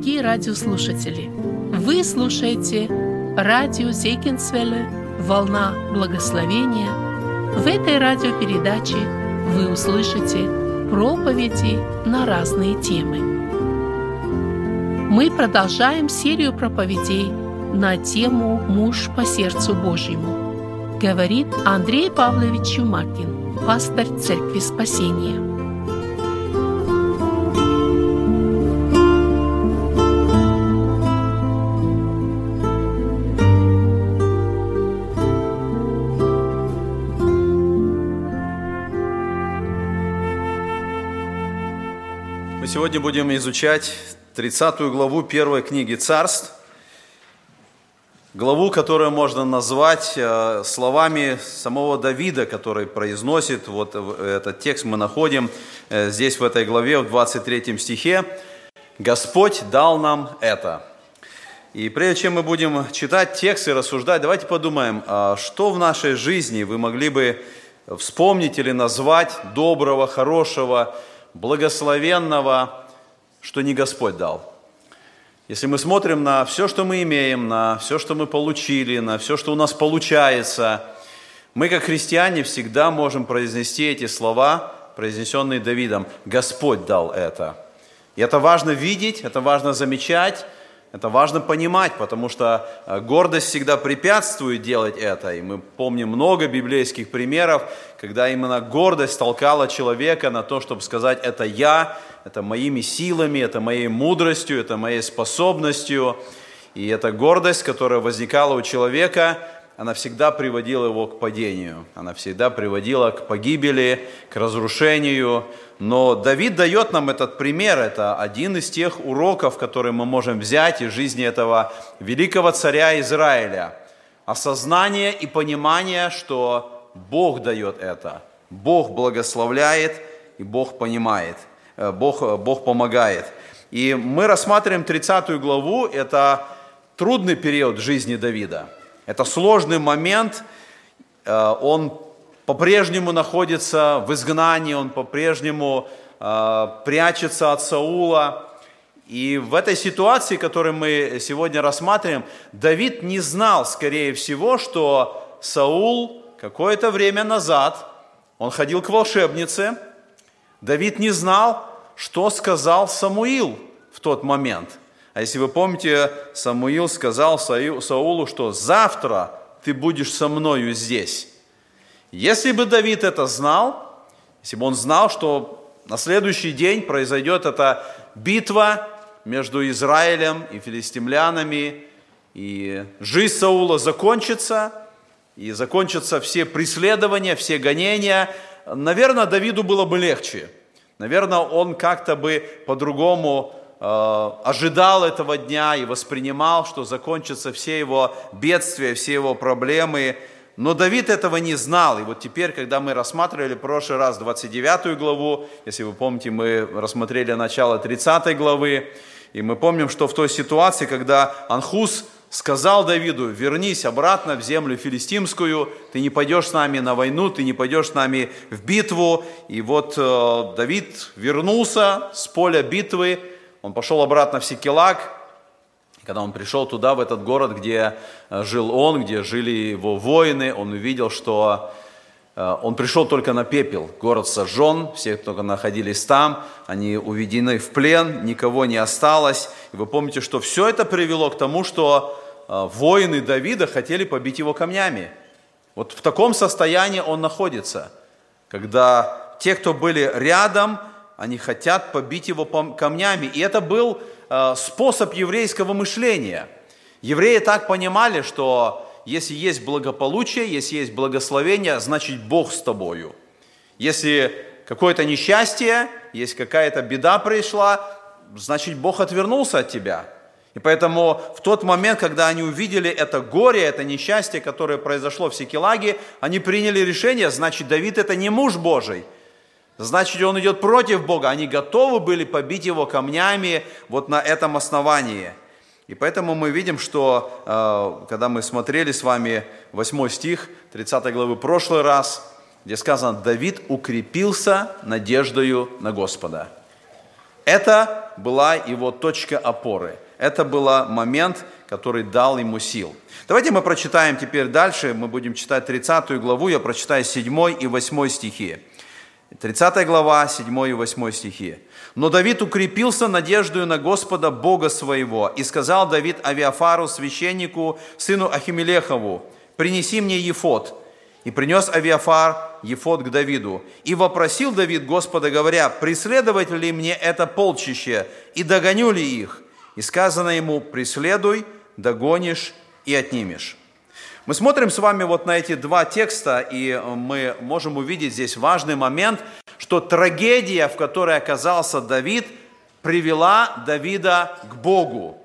дорогие радиослушатели! Вы слушаете радио Зейкинсвелле «Волна благословения». В этой радиопередаче вы услышите проповеди на разные темы. Мы продолжаем серию проповедей на тему «Муж по сердцу Божьему», говорит Андрей Павлович Чумакин, пастор Церкви Спасения. Сегодня будем изучать 30 главу первой книги «Царств», главу, которую можно назвать э, словами самого Давида, который произносит, вот этот текст. Мы находим э, здесь в этой главе, в 23 стихе, «Господь дал нам это». И прежде чем мы будем читать текст и рассуждать, давайте подумаем, а что в нашей жизни вы могли бы вспомнить или назвать доброго, хорошего, благословенного, что не Господь дал. Если мы смотрим на все, что мы имеем, на все, что мы получили, на все, что у нас получается, мы, как христиане, всегда можем произнести эти слова, произнесенные Давидом. Господь дал это. И это важно видеть, это важно замечать, это важно понимать, потому что э, гордость всегда препятствует делать это. И мы помним много библейских примеров, когда именно гордость толкала человека на то, чтобы сказать, это я, это моими силами, это моей мудростью, это моей способностью. И эта гордость, которая возникала у человека, она всегда приводила его к падению, она всегда приводила к погибели, к разрушению. Но Давид дает нам этот пример, это один из тех уроков, которые мы можем взять из жизни этого великого царя Израиля. Осознание и понимание, что Бог дает это, Бог благословляет и Бог понимает, э, Бог, э, Бог помогает. И мы рассматриваем 30 главу, это трудный период жизни Давида – это сложный момент, э, он по-прежнему находится в изгнании, он по-прежнему э, прячется от Саула. И в этой ситуации, которую мы сегодня рассматриваем, Давид не знал, скорее всего, что Саул какое-то время назад, он ходил к волшебнице, Давид не знал, что сказал Самуил в тот момент. А если вы помните, Самуил сказал Саулу, что завтра ты будешь со мною здесь. Если бы Давид это знал, если бы он знал, что на следующий день произойдет эта битва между Израилем и филистимлянами, и жизнь Саула закончится, и закончатся все преследования, все гонения, наверное, Давиду было бы легче. Наверное, он как-то бы по-другому ожидал этого дня и воспринимал, что закончатся все его бедствия, все его проблемы. Но Давид этого не знал. И вот теперь, когда мы рассматривали в прошлый раз 29 главу, если вы помните, мы рассмотрели начало 30 главы, и мы помним, что в той ситуации, когда Анхус сказал Давиду, вернись обратно в землю филистимскую, ты не пойдешь с нами на войну, ты не пойдешь с нами в битву. И вот э, Давид вернулся с поля битвы, он пошел обратно в Секелак, когда он пришел туда, в этот город, где э, жил он, где жили его воины, он увидел, что э, он пришел только на пепел. Город сожжен, все, кто находились там, они уведены в плен, никого не осталось. И вы помните, что все это привело к тому, что э, воины Давида хотели побить его камнями. Вот в таком состоянии он находится, когда те, кто были рядом, они хотят побить его камнями. И это был э, способ еврейского мышления. Евреи так понимали, что если есть благополучие, если есть благословение, значит Бог с тобою. Если какое-то несчастье, если какая-то беда пришла, значит Бог отвернулся от тебя. И поэтому в тот момент, когда они увидели это горе, это несчастье, которое произошло в Секелаге, они приняли решение, значит Давид это не муж Божий – Значит, он идет против Бога. Они готовы были побить его камнями вот на этом основании. И поэтому мы видим, что э, когда мы смотрели с вами 8 стих 30 главы прошлый раз, где сказано, Давид укрепился надеждою на Господа. Это была его точка опоры. Это был момент, который дал ему сил. Давайте мы прочитаем теперь дальше. Мы будем читать 30 главу. Я прочитаю 7 и 8 стихи. 30 глава, 7 и 8 стихи. «Но Давид укрепился надеждою на Господа Бога своего, и сказал Давид Авиафару, священнику, сыну Ахимелехову, принеси мне Ефот. И принес Авиафар Ефот к Давиду. И вопросил Давид Господа, говоря, преследовать ли мне это полчище, и догоню ли их? И сказано ему, преследуй, догонишь и отнимешь. Мы смотрим с вами вот на эти два текста, и мы можем увидеть здесь важный момент, что трагедия, в которой оказался Давид, привела Давида к Богу.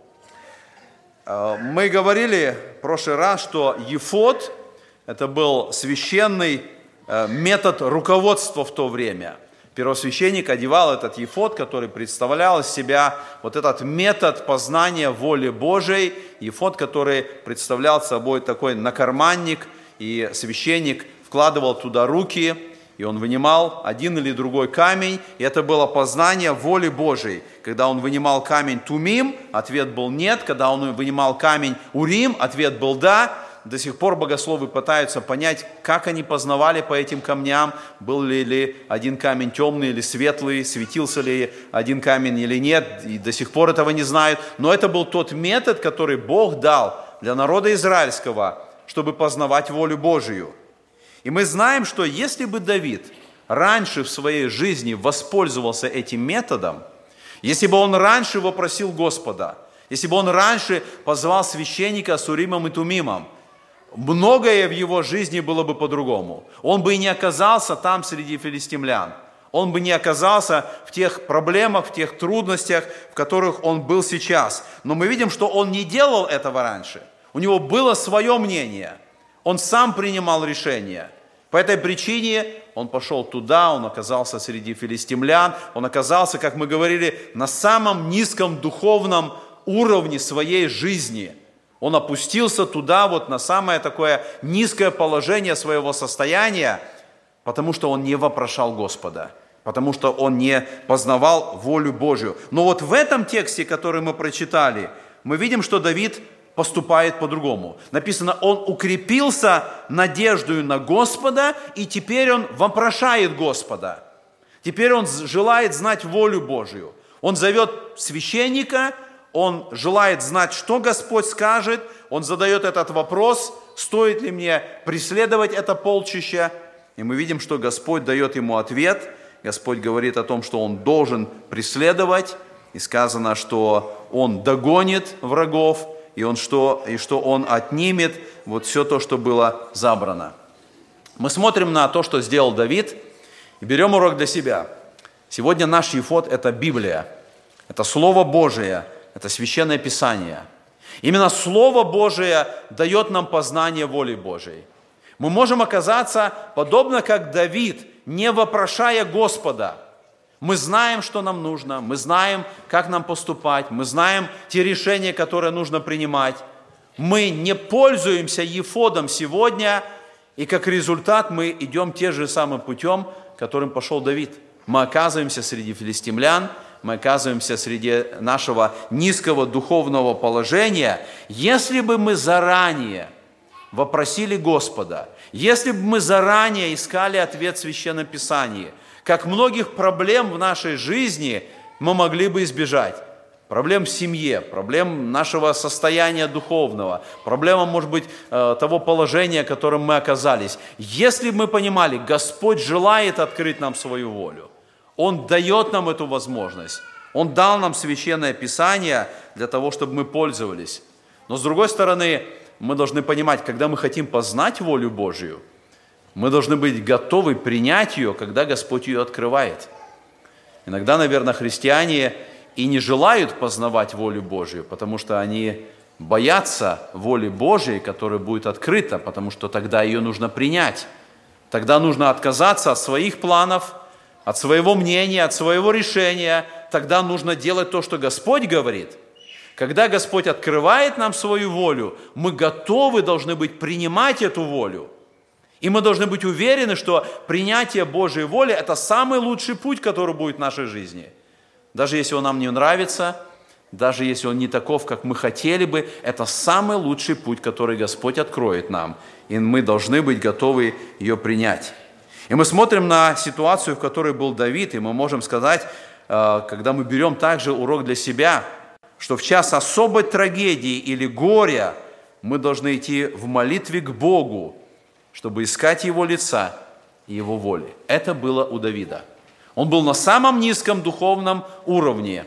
Э, мы говорили в прошлый раз, что Ефот – это был священный э, метод руководства в то время – первосвященник одевал этот ефод, который представлял из себя вот этот метод познания воли Божией, ефод, который представлял собой такой накарманник, и священник вкладывал туда руки, и он вынимал один или другой камень, и это было познание воли Божией. Когда он вынимал камень Тумим, ответ был нет, когда он вынимал камень Урим, ответ был да, до сих пор богословы пытаются понять, как они познавали по этим камням, был ли, ли один камень темный или светлый, светился ли один камень или нет, и до сих пор этого не знают. Но это был тот метод, который Бог дал для народа израильского, чтобы познавать волю Божию. И мы знаем, что если бы Давид раньше в своей жизни воспользовался этим методом, если бы он раньше вопросил Господа, если бы он раньше позвал священника с Уримом и Тумимом, многое в его жизни было бы по-другому. Он бы и не оказался там среди филистимлян. Он бы не оказался в тех проблемах, в тех трудностях, в которых он был сейчас. Но мы видим, что он не делал этого раньше. У него было свое мнение. Он сам принимал решения. По этой причине он пошел туда, он оказался среди филистимлян, он оказался, как мы говорили, на самом низком духовном уровне своей жизни – он опустился туда, вот на самое такое низкое положение своего состояния, потому что он не вопрошал Господа, потому что он не познавал волю Божью. Но вот в этом тексте, который мы прочитали, мы видим, что Давид поступает по-другому. Написано, он укрепился надеждою на Господа, и теперь он вопрошает Господа. Теперь он желает знать волю Божью. Он зовет священника, он желает знать, что Господь скажет, он задает этот вопрос, стоит ли мне преследовать это полчище, и мы видим, что Господь дает ему ответ, Господь говорит о том, что он должен преследовать, и сказано, что он догонит врагов, и, он что, и что он отнимет вот все то, что было забрано. Мы смотрим на то, что сделал Давид, и берем урок для себя. Сегодня наш ефот – это Библия, это Слово Божие – это священное писание. Именно Слово Божие дает нам познание воли Божией. Мы можем оказаться подобно как Давид, не вопрошая Господа. Мы знаем, что нам нужно, мы знаем, как нам поступать, мы знаем те решения, которые нужно принимать. Мы не пользуемся Ефодом сегодня, и как результат мы идем тем же самым путем, которым пошел Давид. Мы оказываемся среди филистимлян – мы оказываемся среди нашего низкого духовного положения, если бы мы заранее вопросили Господа, если бы мы заранее искали ответ в Священном Писании, как многих проблем в нашей жизни мы могли бы избежать. Проблем в семье, проблем нашего состояния духовного, проблема, может быть, э, того положения, в котором мы оказались. Если бы мы понимали, Господь желает открыть нам свою волю, он дает нам эту возможность. Он дал нам священное писание для того, чтобы мы пользовались. Но с другой стороны, мы должны понимать, когда мы хотим познать волю Божью, мы должны быть готовы принять ее, когда Господь ее открывает. Иногда, наверное, христиане и не желают познавать волю Божью, потому что они боятся воли Божьей, которая будет открыта, потому что тогда ее нужно принять. Тогда нужно отказаться от своих планов – от своего мнения, от своего решения, тогда нужно делать то, что Господь говорит. Когда Господь открывает нам свою волю, мы готовы должны быть принимать эту волю. И мы должны быть уверены, что принятие Божьей воли – это самый лучший путь, который будет в нашей жизни. Даже если он нам не нравится, даже если он не таков, как мы хотели бы, это самый лучший путь, который Господь откроет нам. И мы должны быть готовы ее принять. И мы смотрим на ситуацию, в которой был Давид, и мы можем сказать, э, когда мы берем также урок для себя, что в час особой трагедии или горя мы должны идти в молитве к Богу, чтобы искать Его лица и Его воли. Это было у Давида. Он был на самом низком духовном уровне.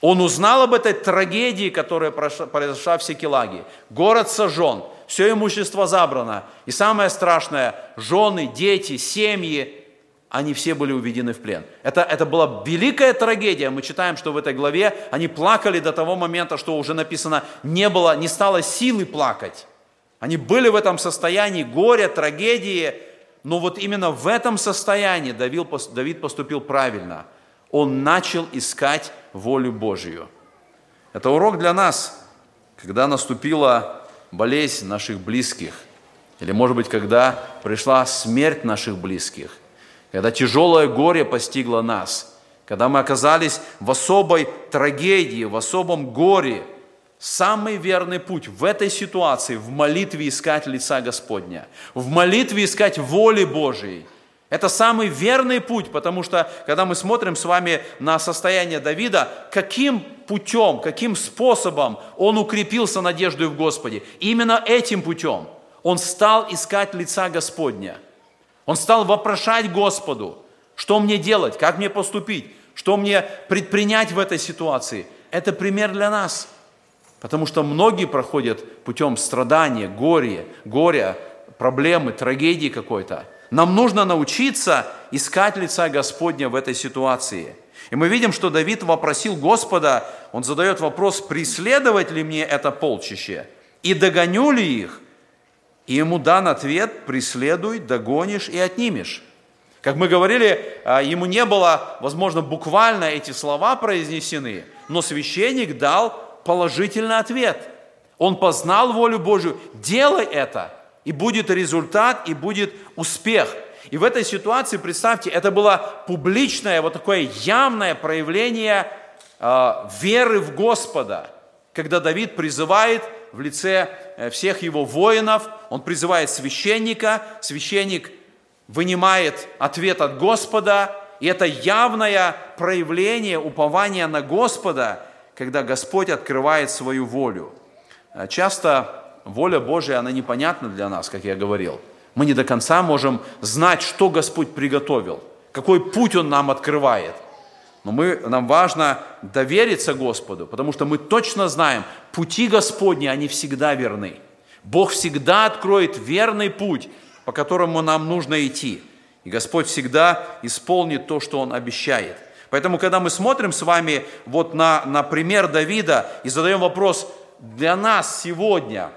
Он узнал об этой трагедии, которая произошла в Секелаге. Город сожжен, все имущество забрано. И самое страшное, жены, дети, семьи, они все были уведены в плен. Это, это была великая трагедия. Мы читаем, что в этой главе они плакали до того момента, что уже написано, не было, не стало силы плакать. Они были в этом состоянии горя, трагедии, но вот именно в этом состоянии Давид поступил правильно. Он начал искать волю Божию. Это урок для нас, когда наступила болезнь наших близких, или, может быть, когда пришла смерть наших близких, когда тяжелое горе постигло нас, когда мы оказались в особой трагедии, в особом горе – Самый верный путь в этой ситуации, в молитве искать лица Господня, в молитве искать воли Божией. Это самый верный путь, потому что, когда мы смотрим с вами на состояние Давида, каким путем, каким способом он укрепился надеждой в Господе, именно этим путем он стал искать лица Господня. Он стал вопрошать Господу, что мне делать, как мне поступить, что мне предпринять в этой ситуации. Это пример для нас – Потому что многие проходят путем страдания, горя, горя, проблемы, трагедии какой-то. Нам нужно научиться искать лица Господня в этой ситуации. И мы видим, что Давид вопросил Господа, он задает вопрос, преследовать ли мне это полчище, и догоню ли их? И ему дан ответ, преследуй, догонишь и отнимешь. Как мы говорили, а, ему не было, возможно, буквально эти слова произнесены, но священник дал положительный ответ. Он познал волю Божью, делай это, и будет результат, и будет успех. И в этой ситуации, представьте, это было публичное, вот такое явное проявление э, веры в Господа, когда Давид призывает в лице э, всех его воинов, он призывает священника, священник вынимает ответ от Господа, и это явное проявление упования на Господа – когда Господь открывает свою волю. А часто воля Божия, она непонятна для нас, как я говорил. Мы не до конца можем знать, что Господь приготовил, какой путь Он нам открывает. Но мы, нам важно довериться Господу, потому что мы точно знаем, пути Господни, они всегда верны. Бог всегда откроет верный путь, по которому нам нужно идти. И Господь всегда исполнит то, что Он обещает. Поэтому, когда мы смотрим с вами вот на, на пример Давида и задаем вопрос для нас сегодня,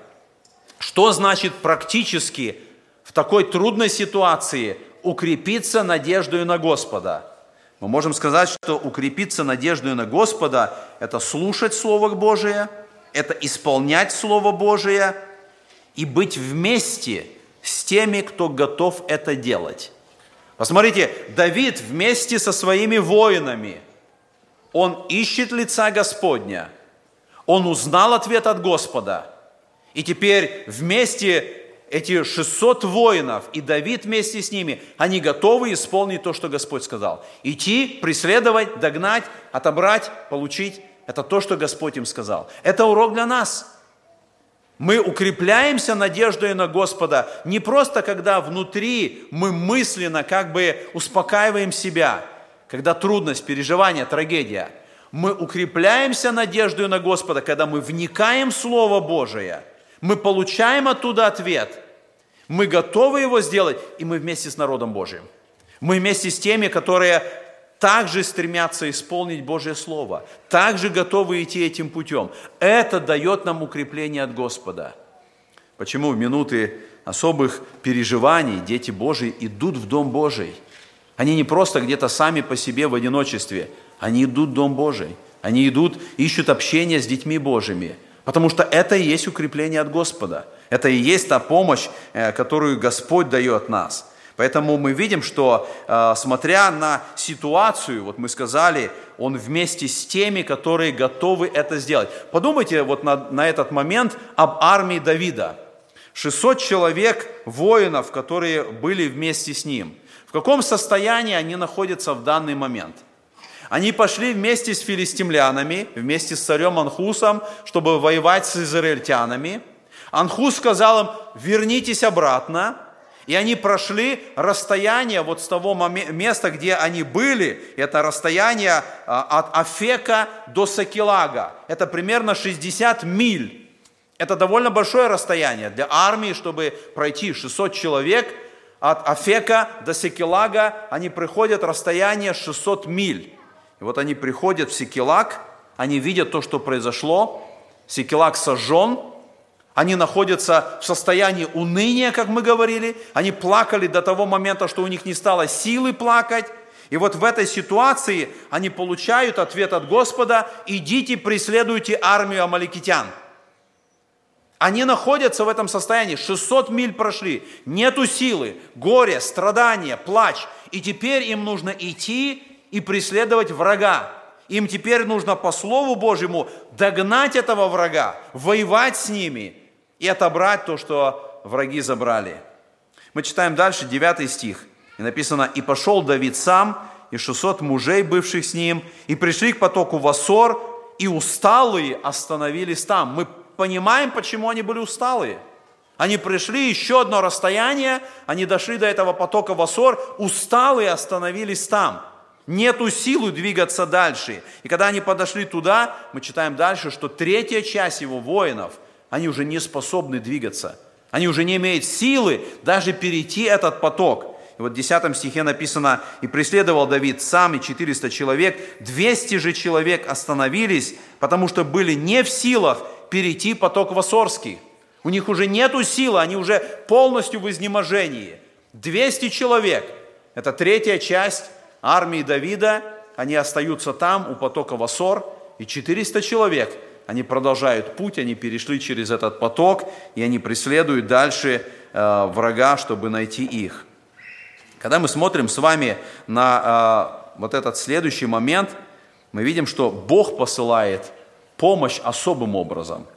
что значит практически в такой трудной ситуации укрепиться надеждой на Господа? Мы можем сказать, что укрепиться надеждой на Господа – это слушать Слово Божие, это исполнять Слово Божие и быть вместе с теми, кто готов это делать. Посмотрите, Давид вместе со своими воинами, он ищет лица Господня, он узнал ответ от Господа, и теперь вместе эти 600 воинов и Давид вместе с ними, они готовы исполнить то, что Господь сказал. Идти, преследовать, догнать, отобрать, получить. Это то, что Господь им сказал. Это урок для нас – мы укрепляемся надеждой на Господа не просто, когда внутри мы мысленно как бы успокаиваем себя, когда трудность, переживание, трагедия. Мы укрепляемся надеждой на Господа, когда мы вникаем в Слово Божие, мы получаем оттуда ответ, мы готовы его сделать, и мы вместе с народом Божьим. Мы вместе с теми, которые также стремятся исполнить Божье Слово, также готовы идти этим путем. Это дает нам укрепление от Господа. Почему в минуты особых переживаний дети Божьи идут в Дом Божий? Они не просто где-то сами по себе в одиночестве, они идут в Дом Божий. Они идут, ищут общение с детьми Божьими, потому что это и есть укрепление от Господа. Это и есть та помощь, э, которую Господь дает нас. Поэтому мы видим, что э, смотря на ситуацию, вот мы сказали, он вместе с теми, которые готовы это сделать. Подумайте вот на, на этот момент об армии Давида. 600 человек воинов, которые были вместе с ним. В каком состоянии они находятся в данный момент? Они пошли вместе с филистимлянами, вместе с царем Анхусом, чтобы воевать с израильтянами. Анхус сказал им, вернитесь обратно, и они прошли расстояние вот с того места, где они были, это расстояние а, от Афека до Сакилага. Это примерно 60 миль. Это довольно большое расстояние для армии, чтобы пройти 600 человек от Афека до Секилага, они приходят расстояние 600 миль. И вот они приходят в Секилаг, они видят то, что произошло. Секилаг сожжен, они находятся в состоянии уныния, как мы говорили. Они плакали до того момента, что у них не стало силы плакать. И вот в этой ситуации они получают ответ от Господа, идите преследуйте армию амаликитян. Они находятся в этом состоянии, 600 миль прошли, нету силы, горе, страдания, плач. И теперь им нужно идти и преследовать врага. Им теперь нужно по Слову Божьему догнать этого врага, воевать с ними – и отобрать то, что враги забрали. Мы читаем дальше, 9 стих. И написано, «И пошел Давид сам, и 600 мужей, бывших с ним, и пришли к потоку Васор, и усталые остановились там». Мы понимаем, почему они были усталые. Они пришли еще одно расстояние, они дошли до этого потока Васор, усталые остановились там. Нету силы двигаться дальше. И когда они подошли туда, мы читаем дальше, что третья часть его воинов – они уже не способны двигаться. Они уже не имеют силы даже перейти этот поток. И вот в 10 стихе написано, «И преследовал Давид сам и 400 человек, 200 же человек остановились, потому что были не в силах перейти поток Васорский. У них уже нету силы, они уже полностью в изнеможении. 200 человек, это третья часть армии Давида, они остаются там, у потока Васор, и 400 человек – они продолжают путь, они перешли через этот поток, и они преследуют дальше э, врага, чтобы найти их. Когда мы смотрим с вами на э, вот этот следующий момент, мы видим, что Бог посылает помощь особым образом.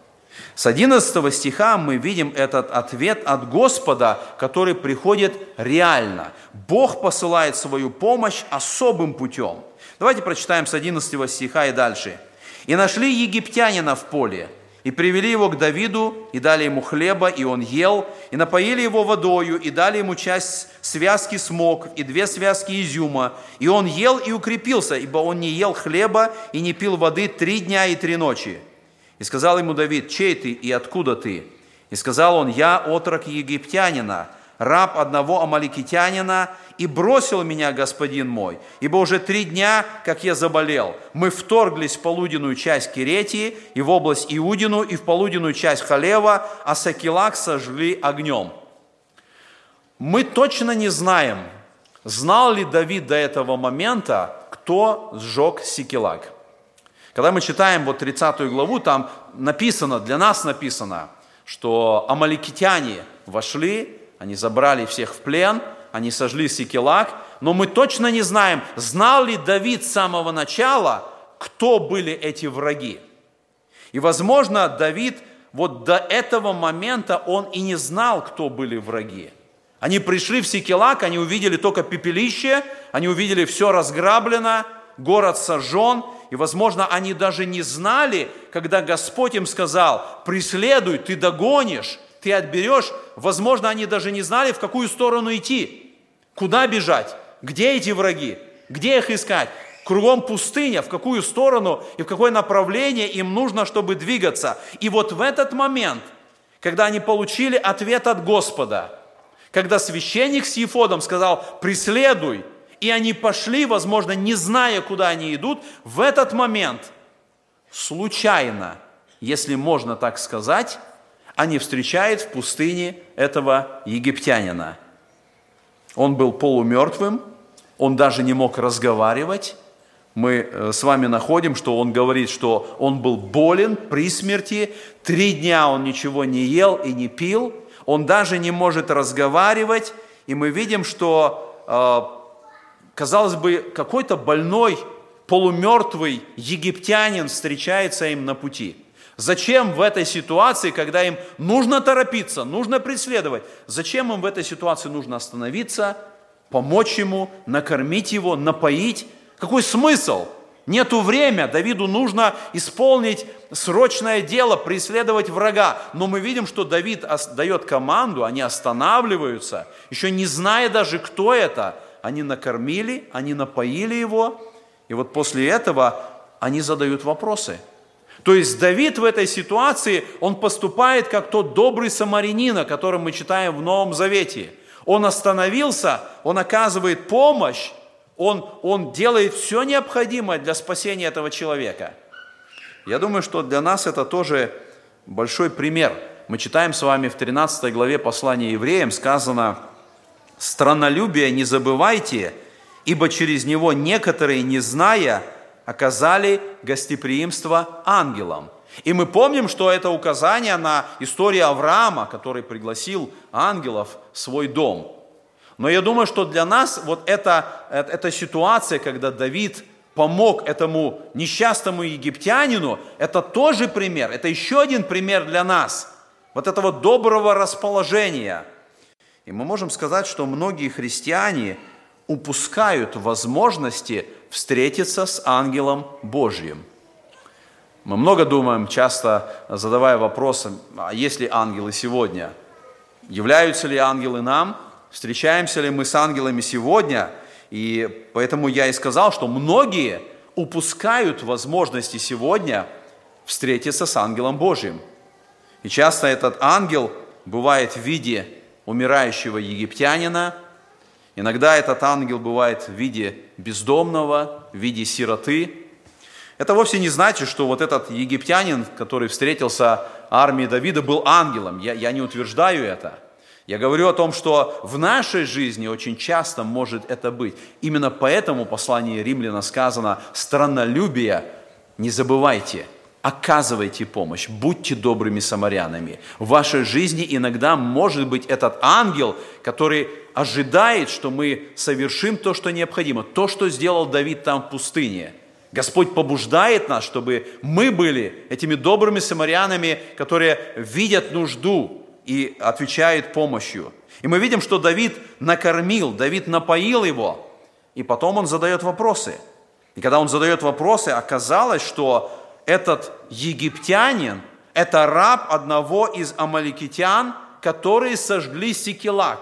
С 11 стиха мы видим этот ответ от Господа, который приходит реально. Бог посылает свою помощь особым путем. Давайте прочитаем с 11 стиха и дальше – и нашли египтянина в поле, и привели его к Давиду, и дали ему хлеба, и он ел, и напоили его водою, и дали ему часть связки смок, и две связки изюма. И он ел и укрепился, ибо он не ел хлеба и не пил воды три дня и три ночи. И сказал ему Давид, чей ты и откуда ты? И сказал он, я отрок египтянина, раб одного амаликитянина, и бросил меня господин мой, ибо уже три дня, как я заболел. Мы вторглись в полуденную часть Киретии, и в область Иудину, и в полуденную часть Халева, а Сакилак сожгли огнем. Мы точно не знаем, знал ли Давид до этого момента, кто сжег Сикилак. Когда мы читаем вот 30 главу, там написано, для нас написано, что амаликитяне вошли, они забрали всех в плен, они сожгли Сикелак, но мы точно не знаем, знал ли Давид с самого начала, кто были эти враги. И, возможно, Давид вот до этого момента он и не знал, кто были враги. Они пришли в Сикелак, они увидели только пепелище, они увидели все разграблено, город сожжен, и, возможно, они даже не знали, когда Господь им сказал, преследуй, ты догонишь, ты отберешь, возможно, они даже не знали, в какую сторону идти, куда бежать, где эти враги, где их искать. Кругом пустыня, в какую сторону и в какое направление им нужно, чтобы двигаться. И вот в этот момент, когда они получили ответ от Господа, когда священник с Ефодом сказал «преследуй», и они пошли, возможно, не зная, куда они идут, в этот момент случайно, если можно так сказать, они встречают в пустыне этого египтянина. Он был полумертвым, он даже не мог разговаривать. Мы э, с вами находим, что он говорит, что он был болен при смерти, три дня он ничего не ел и не пил, он даже не может разговаривать, и мы видим, что, э, казалось бы, какой-то больной, полумертвый египтянин встречается им на пути. Зачем в этой ситуации, когда им нужно торопиться, нужно преследовать, зачем им в этой ситуации нужно остановиться, помочь ему, накормить его, напоить? Какой смысл? Нету время, Давиду нужно исполнить срочное дело, преследовать врага. Но мы видим, что Давид дает команду, они останавливаются, еще не зная даже, кто это. Они накормили, они напоили его, и вот после этого они задают вопросы. То есть Давид в этой ситуации, он поступает как тот добрый самарянин, о котором мы читаем в Новом Завете. Он остановился, он оказывает помощь, он, он делает все необходимое для спасения этого человека. Я думаю, что для нас это тоже большой пример. Мы читаем с вами в 13 главе послания евреям, сказано, «Странолюбие не забывайте, ибо через него некоторые, не зная, оказали гостеприимство ангелам». И мы помним, что это указание на историю Авраама, который пригласил ангелов в свой дом – но я думаю, что для нас вот эта, э, эта ситуация, когда Давид помог этому несчастному египтянину, это тоже пример, это еще один пример для нас, вот этого доброго расположения. И мы можем сказать, что многие христиане упускают возможности встретиться с ангелом Божьим. Мы много думаем, часто задавая вопросы, а есть ли ангелы сегодня? Являются ли ангелы нам? встречаемся ли мы с ангелами сегодня, и поэтому я и сказал, что многие упускают возможности сегодня встретиться с ангелом Божьим. И часто этот ангел бывает в виде умирающего египтянина, иногда этот ангел бывает в виде бездомного, в виде сироты. Это вовсе не значит, что вот этот египтянин, который встретился армии Давида, был ангелом. Я, я не утверждаю это – я говорю о том, что в нашей жизни очень часто может это быть. Именно поэтому в послании Римляна сказано «страннолюбие не забывайте, оказывайте помощь, будьте добрыми самарянами». В вашей жизни иногда может быть этот ангел, который ожидает, что мы совершим то, что необходимо, то, что сделал Давид там в пустыне – Господь побуждает нас, чтобы мы были этими добрыми самарянами, которые видят нужду, и отвечает помощью. И мы видим, что Давид накормил, Давид напоил его, и потом он задает вопросы. И когда он задает вопросы, оказалось, что этот египтянин – это раб одного из амаликитян, которые сожгли Сикелак.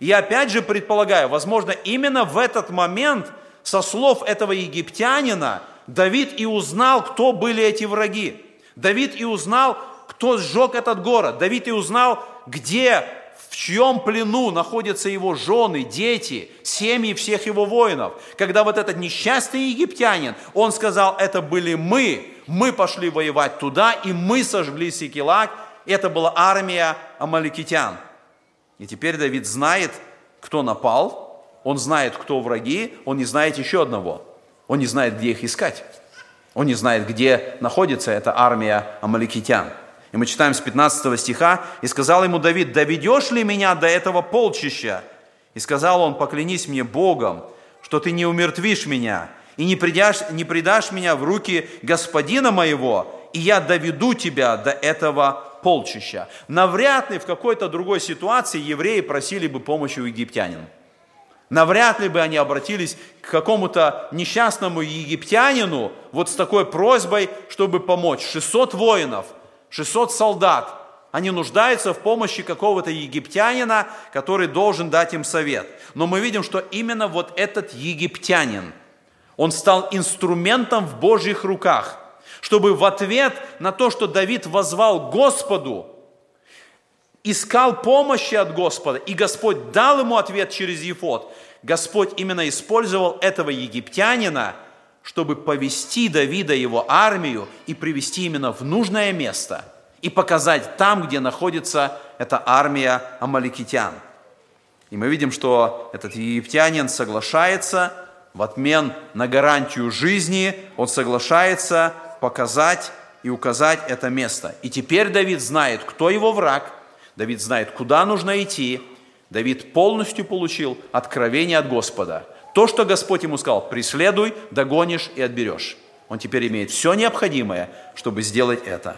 И опять же предполагаю, возможно, именно в этот момент со слов этого египтянина Давид и узнал, кто были эти враги. Давид и узнал, кто сжег этот город. Давид и узнал, где, в чьем плену находятся его жены, дети, семьи всех его воинов. Когда вот этот несчастный египтянин, он сказал, это были мы, мы пошли воевать туда, и мы сожгли Сикелак. Это была армия амаликитян. И теперь Давид знает, кто напал, он знает, кто враги, он не знает еще одного. Он не знает, где их искать. Он не знает, где находится эта армия амаликитян. И мы читаем с 15 стиха, «И сказал ему Давид, доведешь ли меня до этого полчища? И сказал он, поклянись мне Богом, что ты не умертвишь меня, и не, придашь, не предашь меня в руки господина моего, и я доведу тебя до этого полчища». Навряд ли в какой-то другой ситуации евреи просили бы помощи у египтянина. Навряд ли бы они обратились к какому-то несчастному египтянину вот с такой просьбой, чтобы помочь. 600 воинов – 600 солдат, они нуждаются в помощи какого-то египтянина, который должен дать им совет. Но мы видим, что именно вот этот египтянин, он стал инструментом в Божьих руках, чтобы в ответ на то, что Давид возвал Господу, искал помощи от Господа, и Господь дал ему ответ через Ефот. Господь именно использовал этого египтянина – чтобы повести Давида его армию и привести именно в нужное место и показать там, где находится эта армия амаликитян. И мы видим, что этот египтянин соглашается в отмен на гарантию жизни, он соглашается показать и указать это место. И теперь Давид знает, кто его враг, Давид знает, куда нужно идти, Давид полностью получил откровение от Господа. То, что Господь ему сказал, преследуй, догонишь и отберешь. Он теперь имеет все необходимое, чтобы сделать это.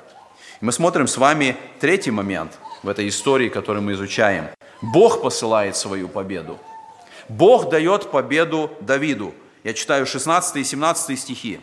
Мы смотрим с вами третий момент в этой истории, которую мы изучаем. Бог посылает свою победу. Бог дает победу Давиду. Я читаю 16 и 17 стихи.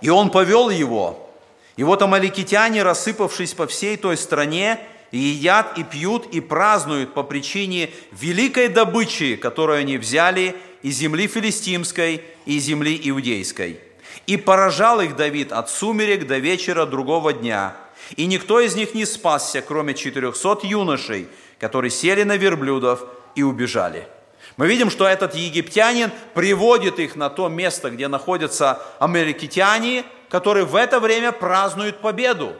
«И он повел его, и вот амаликитяне, рассыпавшись по всей той стране, и едят, и пьют, и празднуют по причине великой добычи, которую они взяли из земли филистимской и земли иудейской. И поражал их Давид от сумерек до вечера другого дня. И никто из них не спасся, кроме четырехсот юношей, которые сели на верблюдов и убежали. Мы видим, что этот египтянин приводит их на то место, где находятся америкитяне, которые в это время празднуют победу.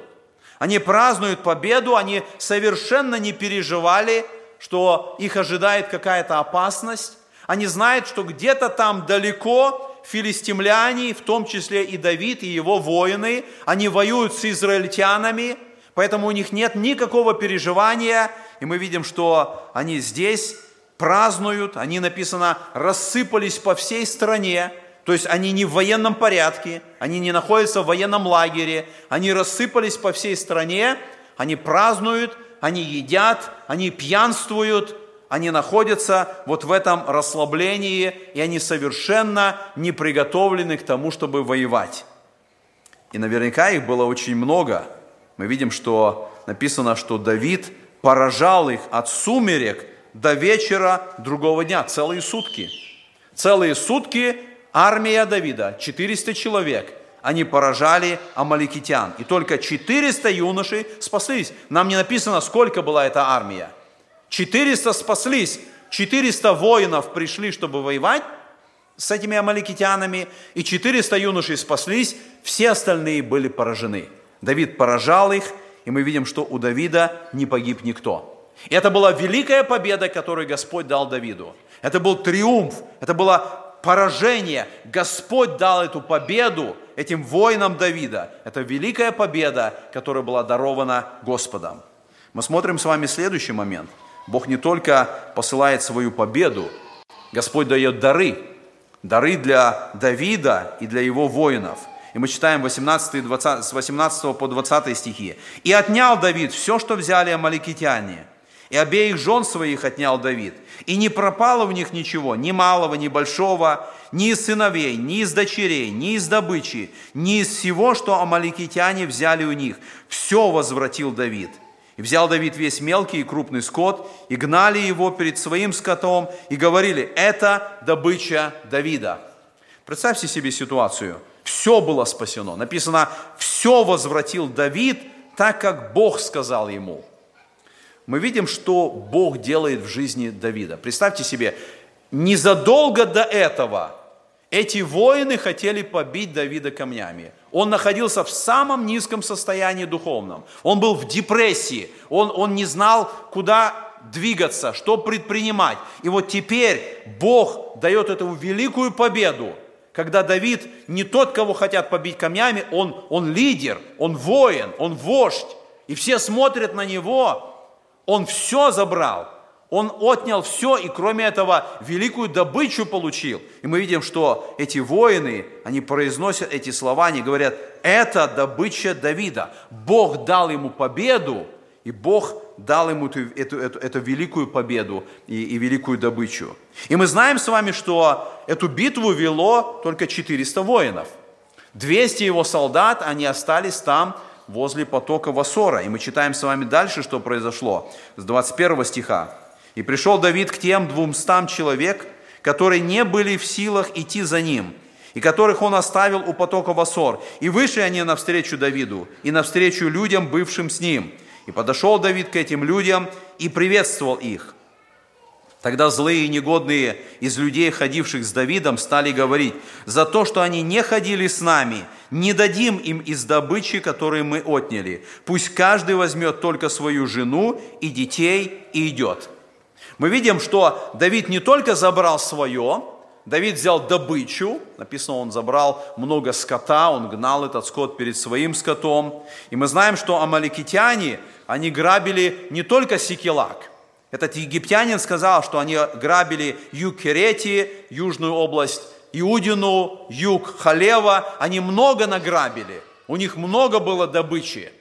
Они празднуют победу, они совершенно не переживали, что их ожидает какая-то опасность. Они знают, что где-то там далеко филистимляне, в том числе и Давид, и его воины, они воюют с израильтянами, поэтому у них нет никакого переживания, и мы видим, что они здесь празднуют, они, написано, рассыпались по всей стране, то есть они не в военном порядке, они не находятся в военном лагере, они рассыпались по всей стране, они празднуют, они едят, они пьянствуют, они находятся вот в этом расслаблении, и они совершенно не приготовлены к тому, чтобы воевать. И наверняка их было очень много. Мы видим, что написано, что Давид поражал их от сумерек до вечера другого дня, целые сутки. Целые сутки армия Давида, 400 человек, они поражали амаликитян. И только 400 юношей спаслись. Нам не написано, сколько была эта армия. 400 спаслись, 400 воинов пришли, чтобы воевать с этими амаликитянами, и 400 юношей спаслись, все остальные были поражены. Давид поражал их, и мы видим, что у Давида не погиб никто. И это была великая победа, которую Господь дал Давиду. Это был триумф, это было поражение. Господь дал эту победу этим воинам Давида. Это великая победа, которая была дарована Господом. Мы смотрим с вами следующий момент. Бог не только посылает свою победу, Господь дает дары. Дары для Давида и для его воинов. И мы читаем 18 и 20, с 18 по 20 стихи. «И отнял Давид все, что взяли амаликитяне, и обеих жен своих отнял Давид. И не пропало в них ничего, ни малого, ни большого, ни из сыновей, ни из дочерей, ни из добычи, ни из всего, что амаликитяне взяли у них. Все возвратил Давид. И взял Давид весь мелкий и крупный скот, и гнали его перед своим скотом, и говорили, это добыча Давида. Представьте себе ситуацию. Все было спасено. Написано, все возвратил Давид, так как Бог сказал ему – мы видим, что Бог делает в жизни Давида. Представьте себе, незадолго до этого эти воины хотели побить Давида камнями. Он находился в самом низком состоянии духовном. Он был в депрессии. Он, он не знал, куда двигаться, что предпринимать. И вот теперь Бог дает эту великую победу, когда Давид не тот, кого хотят побить камнями, он, он лидер, он воин, он вождь. И все смотрят на него, он все забрал, он отнял все, и кроме этого великую добычу получил. И мы видим, что эти воины, они произносят эти слова, они говорят, это добыча Давида. Бог дал ему победу, и Бог дал ему эту, эту, эту, эту великую победу и, и великую добычу. И мы знаем с вами, что эту битву вело только 400 воинов. 200 его солдат, они остались там возле потока Васора. И мы читаем с вами дальше, что произошло, с 21 стиха. «И пришел Давид к тем двумстам человек, которые не были в силах идти за ним, и которых он оставил у потока Васор. И вышли они навстречу Давиду, и навстречу людям, бывшим с ним. И подошел Давид к этим людям и приветствовал их. Тогда злые и негодные из людей, ходивших с Давидом, стали говорить, за то, что они не ходили с нами, не дадим им из добычи, которую мы отняли. Пусть каждый возьмет только свою жену и детей и идет. Мы видим, что Давид не только забрал свое, Давид взял добычу, написано, он забрал много скота, он гнал этот скот перед своим скотом. И мы знаем, что амаликитяне, они грабили не только Сикелак, Этот египтянин сказал, что они грабили юг Керетии, южную область Иудину, юг Халева. Они много награбили. У них много было добычи.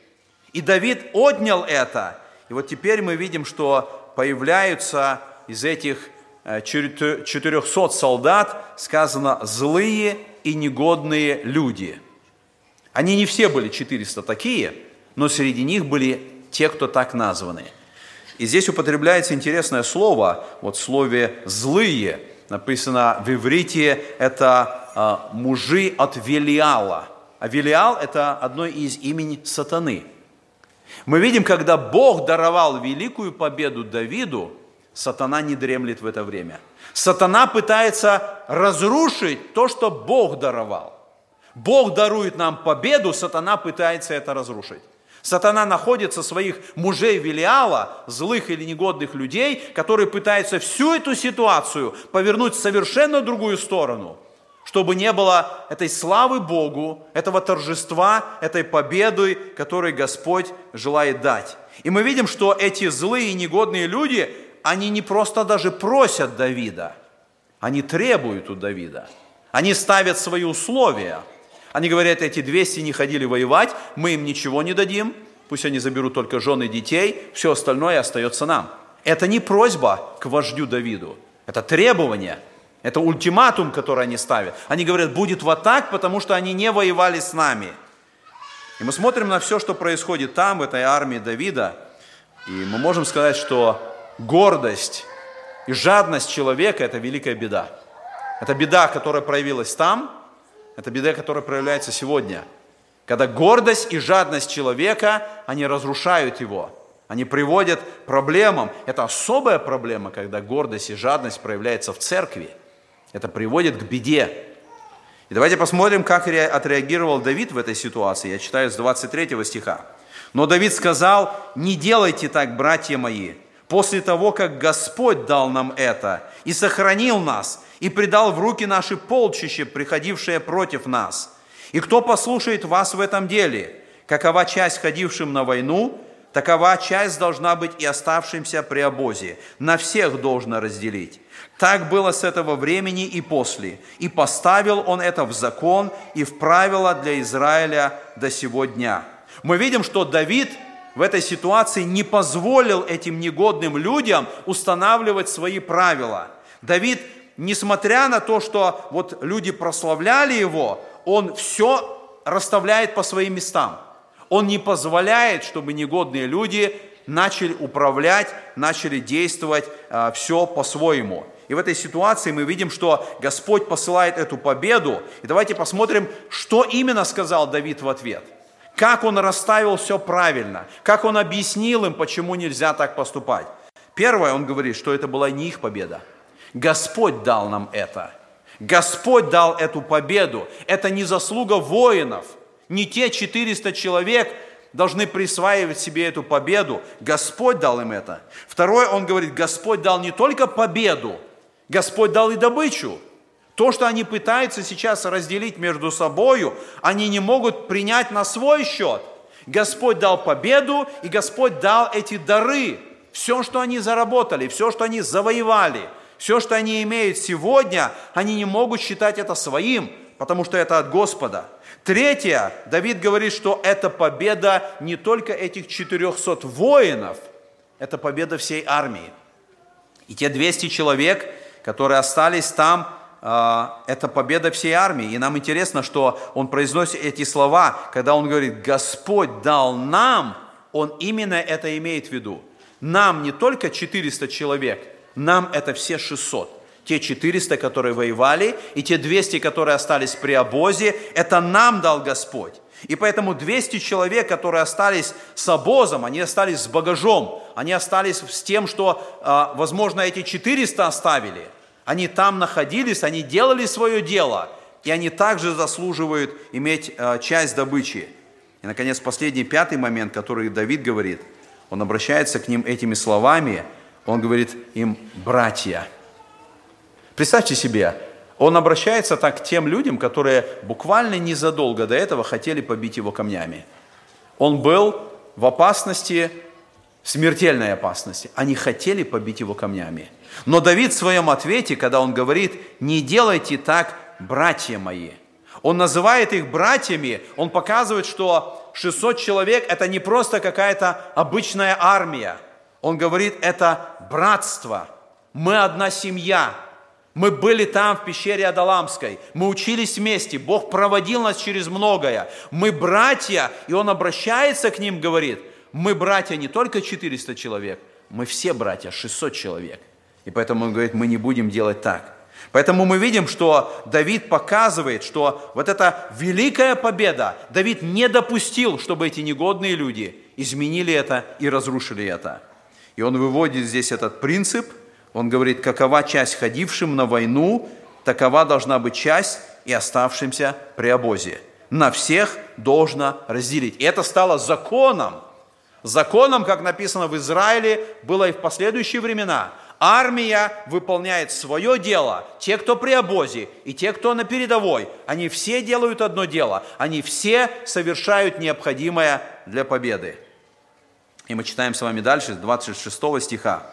И Давид отнял это. И вот теперь мы видим, что появляются из этих 400 э, солдат, сказано, злые и негодные люди. Они не все были 400 такие, но среди них были те, кто так названы – и здесь употребляется интересное слово, вот в слове «злые», написано в иврите, это э, мужи от Велиала. А Велиал – это одно из имени сатаны. Мы видим, когда Бог даровал великую победу Давиду, сатана не дремлет в это время. Сатана пытается разрушить то, что Бог даровал. Бог дарует нам победу, сатана пытается это разрушить. Сатана находит со своих мужей Велиала, злых или негодных людей, которые пытаются всю эту ситуацию повернуть в совершенно другую сторону, чтобы не было этой славы Богу, этого торжества, этой победы, которую Господь желает дать. И мы видим, что эти злые и негодные люди, они не просто даже просят Давида, они требуют у Давида. Они ставят свои условия – они говорят, эти 200 не ходили воевать, мы им ничего не дадим, пусть они заберут только жены и детей, все остальное остается нам. Это не просьба к вождю Давиду, это требование, это ультиматум, который они ставят. Они говорят, будет вот так, потому что они не воевали с нами. И мы смотрим на все, что происходит там, в этой армии Давида, и мы можем сказать, что гордость и жадность человека – это великая беда. Это беда, которая проявилась там, это беда, которая проявляется сегодня. Когда гордость и жадность человека, они разрушают его. Они приводят к проблемам. Это особая проблема, когда гордость и жадность проявляются в церкви. Это приводит к беде. И давайте посмотрим, как отреагировал Давид в этой ситуации. Я читаю с 23 стиха. Но Давид сказал, не делайте так, братья мои, после того, как Господь дал нам это и сохранил нас, и предал в руки наши полчище, приходившее против нас. И кто послушает вас в этом деле? Какова часть ходившим на войну, такова часть должна быть и оставшимся при обозе. На всех должно разделить. Так было с этого времени и после. И поставил он это в закон и в правила для Израиля до сего дня. Мы видим, что Давид в этой ситуации не позволил этим негодным людям устанавливать свои правила. Давид несмотря на то, что вот люди прославляли его, он все расставляет по своим местам. Он не позволяет, чтобы негодные люди начали управлять, начали действовать э, все по-своему. И в этой ситуации мы видим, что Господь посылает эту победу. И давайте посмотрим, что именно сказал Давид в ответ. Как он расставил все правильно, как он объяснил им, почему нельзя так поступать. Первое, он говорит, что это была не их победа, Господь дал нам это. Господь дал эту победу. Это не заслуга воинов. Не те 400 человек должны присваивать себе эту победу. Господь дал им это. Второе, он говорит, Господь дал не только победу, Господь дал и добычу. То, что они пытаются сейчас разделить между собою, они не могут принять на свой счет. Господь дал победу, и Господь дал эти дары. Все, что они заработали, все, что они завоевали – все, что они имеют сегодня, они не могут считать это своим, потому что это от Господа. Третье, Давид говорит, что это победа не только этих 400 воинов, это победа всей армии. И те 200 человек, которые остались там, это победа всей армии. И нам интересно, что он произносит эти слова, когда он говорит, Господь дал нам, он именно это имеет в виду. Нам не только 400 человек, нам это все 600. Те 400, которые воевали, и те 200, которые остались при обозе, это нам дал Господь. И поэтому 200 человек, которые остались с обозом, они остались с багажом, они остались с тем, что, а, возможно, эти 400 оставили. Они там находились, они делали свое дело, и они также заслуживают иметь а, часть добычи. И, наконец, последний, пятый момент, который Давид говорит, он обращается к ним этими словами – он говорит им «братья». Представьте себе, он обращается так к тем людям, которые буквально незадолго до этого хотели побить его камнями. Он был в опасности в смертельной опасности. Они хотели побить его камнями. Но Давид в своем ответе, когда он говорит, не делайте так, братья мои, он называет их братьями, он показывает, что 600 человек – это не просто какая-то обычная армия. Он говорит, это братство. Мы одна семья. Мы были там, в пещере Адаламской. Мы учились вместе. Бог проводил нас через многое. Мы братья. И Он обращается к ним, говорит, мы братья не только 400 человек, мы все братья, 600 человек. И поэтому Он говорит, мы не будем делать так. Поэтому мы видим, что Давид показывает, что вот эта великая победа, Давид не допустил, чтобы эти негодные люди изменили это и разрушили это. И он выводит здесь этот принцип, он говорит, какова часть ходившим на войну, такова должна быть часть и оставшимся при обозе. На всех должно разделить. И это стало законом. Законом, как написано в Израиле, было и в последующие времена. Армия выполняет свое дело. Те, кто при обозе, и те, кто на передовой, они все делают одно дело. Они все совершают необходимое для победы. И мы читаем с вами дальше, с 26 стиха.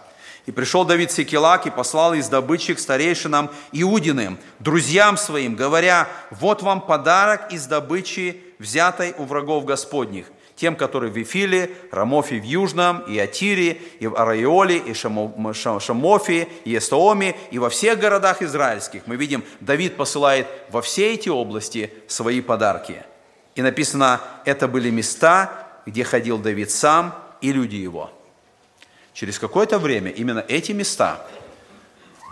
«И пришел Давид Секелак и послал из добычи к старейшинам Иудиным, друзьям своим, говоря, вот вам подарок из добычи, взятой у врагов Господних тем, которые в Вифиле, Рамофе в Южном, и Атире, и в Араиоле, и Шамофе, и Эстооме, и во всех городах израильских. Мы видим, Давид посылает во все эти области свои подарки. И написано, это были места, где ходил Давид сам и люди его. Через какое-то время именно эти места,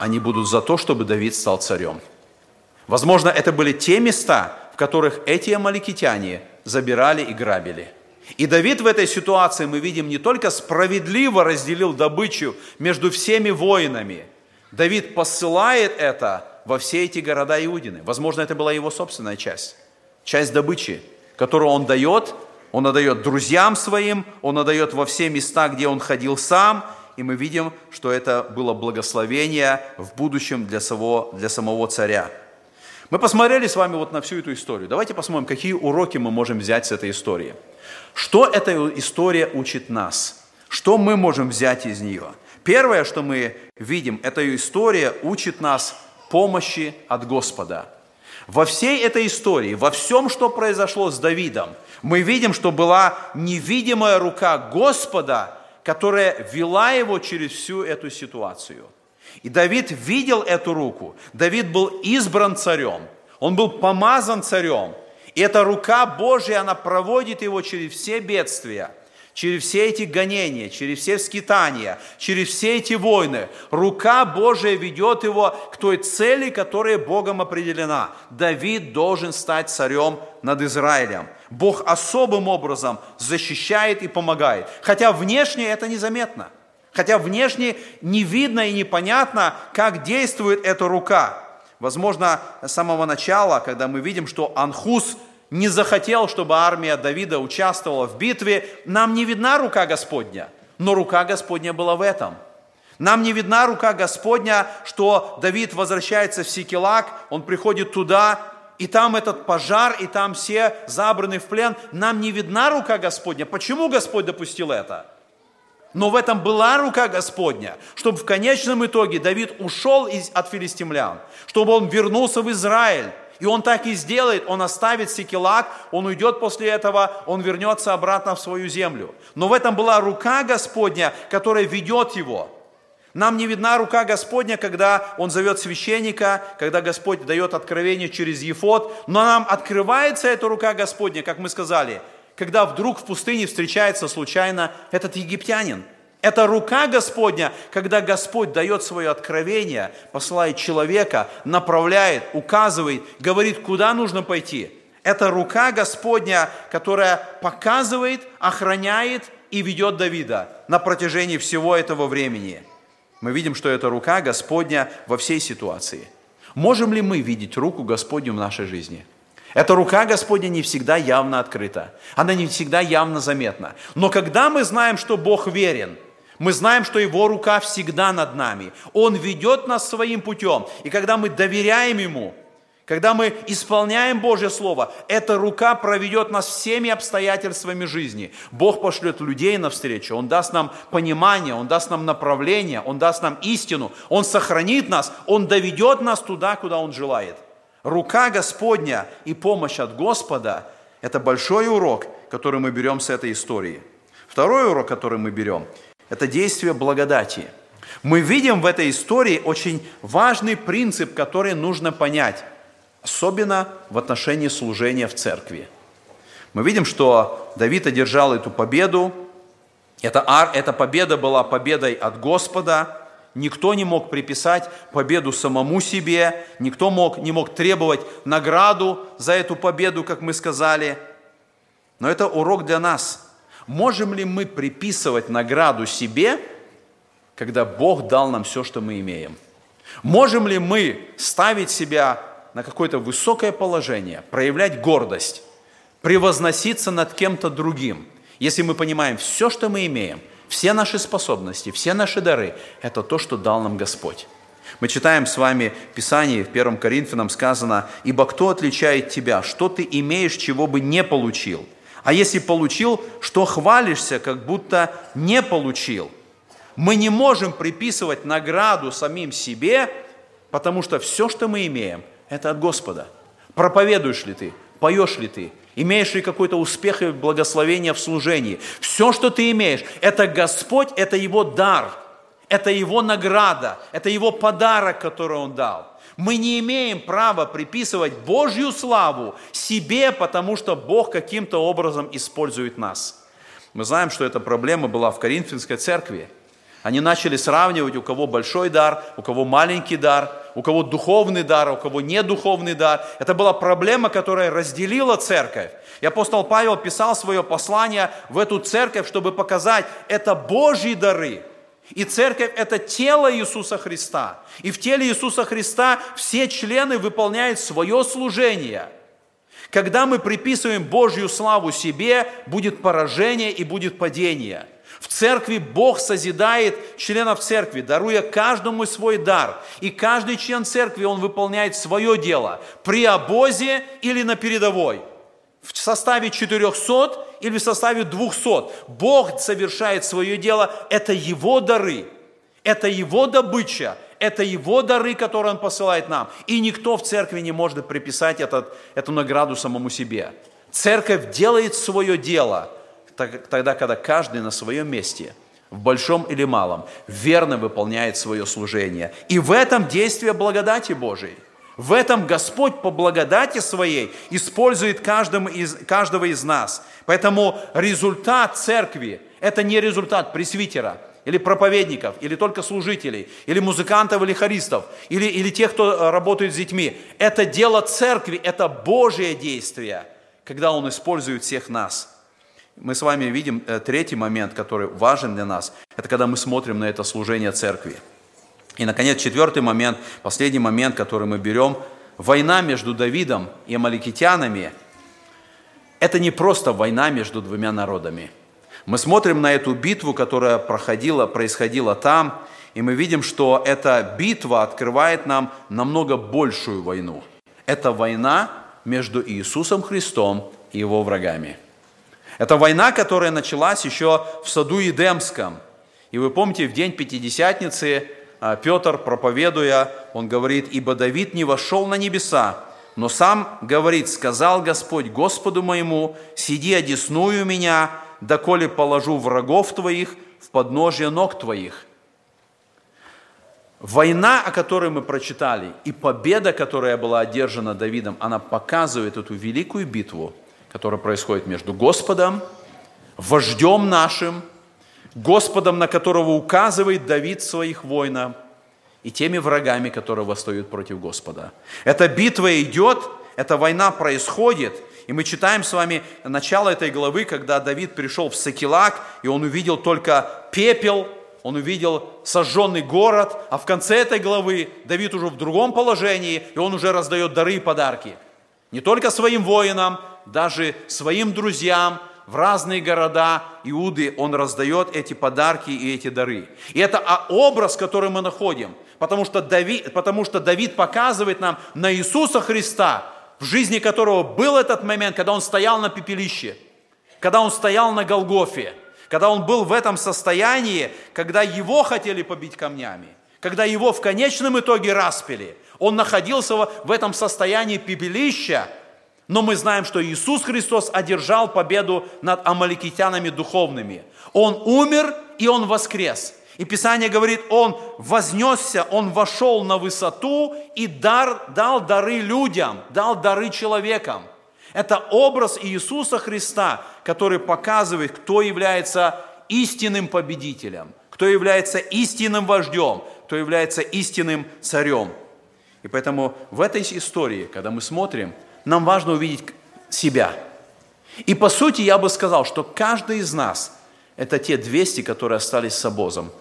они будут за то, чтобы Давид стал царем. Возможно, это были те места, в которых эти амаликитяне забирали и грабили. И Давид в этой ситуации, мы видим, не только справедливо разделил добычу между всеми воинами. Давид посылает это во все эти города Иудины. Возможно, это была его собственная часть. Часть добычи, которую он дает, он отдает друзьям своим, он отдает во все места, где он ходил сам, и мы видим, что это было благословение в будущем для самого, для самого царя. Мы посмотрели с вами вот на всю эту историю. Давайте посмотрим, какие уроки мы можем взять с этой истории. Что эта история учит нас? Что мы можем взять из нее? Первое, что мы видим, эта история учит нас помощи от Господа. Во всей этой истории, во всем, что произошло с Давидом, мы видим, что была невидимая рука Господа, которая вела его через всю эту ситуацию. И Давид видел эту руку. Давид был избран царем. Он был помазан царем. И эта рука Божья, она проводит его через все бедствия, через все эти гонения, через все скитания, через все эти войны. Рука Божия ведет его к той цели, которая Богом определена. Давид должен стать царем над Израилем. Бог особым образом защищает и помогает. Хотя внешне это незаметно. Хотя внешне не видно и непонятно, как действует эта рука. Возможно, с самого начала, когда мы видим, что Анхус не захотел, чтобы армия Давида участвовала в битве, нам не видна рука Господня, но рука Господня была в этом. Нам не видна рука Господня, что Давид возвращается в Сикелак, он приходит туда, и там этот пожар, и там все забраны в плен. Нам не видна рука Господня. Почему Господь допустил это? Но в этом была рука Господня, чтобы в конечном итоге Давид ушел из, от филистимлян, чтобы он вернулся в Израиль. И он так и сделает, он оставит Секелак, он уйдет после этого, он вернется обратно в свою землю. Но в этом была рука Господня, которая ведет его. Нам не видна рука Господня, когда Он зовет священника, когда Господь дает откровение через Ефот, но нам открывается эта рука Господня, как мы сказали – когда вдруг в пустыне встречается случайно этот египтянин. Это рука Господня, когда Господь дает свое откровение, посылает человека, направляет, указывает, говорит, куда нужно пойти. Это рука Господня, которая показывает, охраняет и ведет Давида на протяжении всего этого времени. Мы видим, что это рука Господня во всей ситуации. Можем ли мы видеть руку Господню в нашей жизни? Эта рука Господня не всегда явно открыта. Она не всегда явно заметна. Но когда мы знаем, что Бог верен, мы знаем, что Его рука всегда над нами. Он ведет нас своим путем. И когда мы доверяем Ему, когда мы исполняем Божье Слово, эта рука проведет нас всеми обстоятельствами жизни. Бог пошлет людей навстречу, Он даст нам понимание, Он даст нам направление, Он даст нам истину, Он сохранит нас, Он доведет нас туда, куда Он желает. Рука Господня и помощь от Господа – это большой урок, который мы берем с этой истории. Второй урок, который мы берем, это действие благодати. Мы видим в этой истории очень важный принцип, который нужно понять – особенно в отношении служения в церкви. Мы видим, что Давид одержал эту победу. Эта, эта победа была победой от Господа. Никто не мог приписать победу самому себе, никто мог, не мог требовать награду за эту победу, как мы сказали. Но это урок для нас. Можем ли мы приписывать награду себе, когда Бог дал нам все, что мы имеем? Можем ли мы ставить себя на какое-то высокое положение, проявлять гордость, превозноситься над кем-то другим, если мы понимаем, все, что мы имеем, все наши способности, все наши дары, это то, что дал нам Господь. Мы читаем с вами Писание, в 1 Коринфянам сказано, «Ибо кто отличает тебя? Что ты имеешь, чего бы не получил? А если получил, что хвалишься, как будто не получил?» Мы не можем приписывать награду самим себе, потому что все, что мы имеем – это от Господа. Проповедуешь ли ты, поешь ли ты, имеешь ли какой-то успех и благословение в служении. Все, что ты имеешь, это Господь, это Его дар, это Его награда, это Его подарок, который Он дал. Мы не имеем права приписывать Божью славу себе, потому что Бог каким-то образом использует нас. Мы знаем, что эта проблема была в Коринфянской церкви. Они начали сравнивать, у кого большой дар, у кого маленький дар, у кого духовный дар, у кого не духовный дар. Это была проблема, которая разделила церковь. И апостол Павел писал свое послание в эту церковь, чтобы показать, это Божьи дары. И церковь – это тело Иисуса Христа. И в теле Иисуса Христа все члены выполняют свое служение. Когда мы приписываем Божью славу себе, будет поражение и будет падение – в церкви Бог созидает членов церкви, даруя каждому свой дар. И каждый член церкви, он выполняет свое дело при обозе или на передовой. В составе 400 или в составе 200. Бог совершает свое дело, это Его дары, это Его добыча, это Его дары, которые Он посылает нам. И никто в церкви не может приписать этот, эту награду самому себе. Церковь делает свое дело – тогда, когда каждый на своем месте, в большом или малом, верно выполняет свое служение. И в этом действие благодати Божией. В этом Господь по благодати своей использует каждым из, каждого из нас. Поэтому результат церкви – это не результат пресвитера, или проповедников, или только служителей, или музыкантов, или хористов, или, или тех, кто э, работает с детьми. Это дело церкви, это Божие действие, когда Он использует всех нас – мы с вами видим э, третий момент, который важен для нас. Это когда мы смотрим на это служение церкви. И, наконец, четвертый момент, последний момент, который мы берем. Война между Давидом и амаликитянами – это не просто война между двумя народами. Мы смотрим на эту битву, которая проходила, происходила там, и мы видим, что эта битва открывает нам намного большую войну. Это война между Иисусом Христом и его врагами – это война, которая началась еще в саду Едемском. И вы помните, в день Пятидесятницы а, Петр, проповедуя, он говорит, «Ибо Давид не вошел на небеса, но сам говорит, сказал Господь Господу моему, сиди одесную меня, доколе положу врагов твоих в подножье ног твоих». Война, о которой мы прочитали, и победа, которая была одержана Давидом, она показывает эту великую битву – которое происходит между Господом, вождем нашим, Господом, на которого указывает Давид своих воинов, и теми врагами, которые восстают против Господа. Эта битва идет, эта война происходит, и мы читаем с вами начало этой главы, когда Давид пришел в Сакилак, и он увидел только пепел, он увидел сожженный город, а в конце этой главы Давид уже в другом положении, и он уже раздает дары и подарки. Не только своим воинам, даже своим друзьям в разные города Иуды он раздает эти подарки и эти дары. И это образ, который мы находим. Потому что, Давид, потому что Давид показывает нам на Иисуса Христа, в жизни которого был этот момент, когда он стоял на пепелище, когда он стоял на Голгофе, когда он был в этом состоянии, когда его хотели побить камнями, когда его в конечном итоге распили. Он находился в этом состоянии пепелища, но мы знаем, что Иисус Христос одержал победу над амаликитянами духовными. Он умер и Он воскрес. И Писание говорит, Он вознесся, Он вошел на высоту и дар, дал дары людям, дал дары человекам. Это образ Иисуса Христа, который показывает, кто является истинным победителем, кто является истинным вождем, кто является истинным царем. И поэтому в этой истории, когда мы смотрим, нам важно увидеть себя. И по сути я бы сказал, что каждый из нас – это те 200, которые остались с обозом.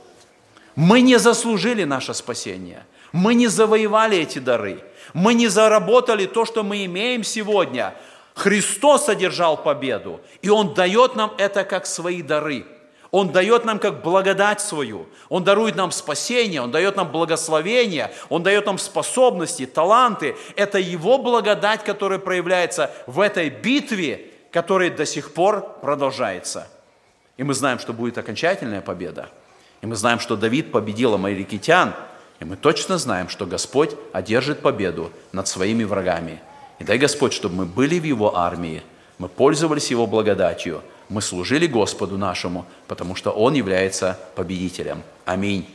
Мы не заслужили наше спасение. Мы не завоевали эти дары. Мы не заработали то, что мы имеем сегодня. Христос одержал победу, и Он дает нам это как свои дары – он дает нам как благодать свою. Он дарует нам спасение, Он дает нам благословение, Он дает нам способности, таланты. Это Его благодать, которая проявляется в этой битве, которая до сих пор продолжается. И мы знаем, что будет окончательная победа. И мы знаем, что Давид победил амаликитян. И мы точно знаем, что Господь одержит победу над своими врагами. И дай Господь, чтобы мы были в Его армии, мы пользовались Его благодатью – мы служили Господу нашему, потому что Он является победителем. Аминь.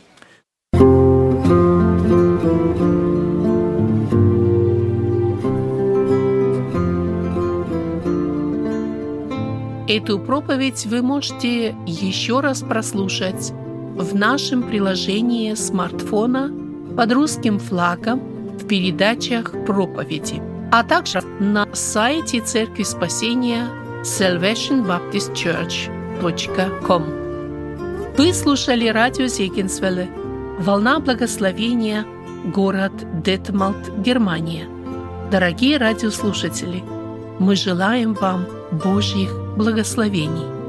Эту проповедь вы можете еще раз прослушать в нашем приложении смартфона под русским флагом в передачах проповеди, а также на сайте Церкви Спасения salvationbaptistchurch.com Вы слушали радио Зегенсвелле «Волна благословения», город Детмалт, Германия. Дорогие радиослушатели, мы желаем вам Божьих благословений.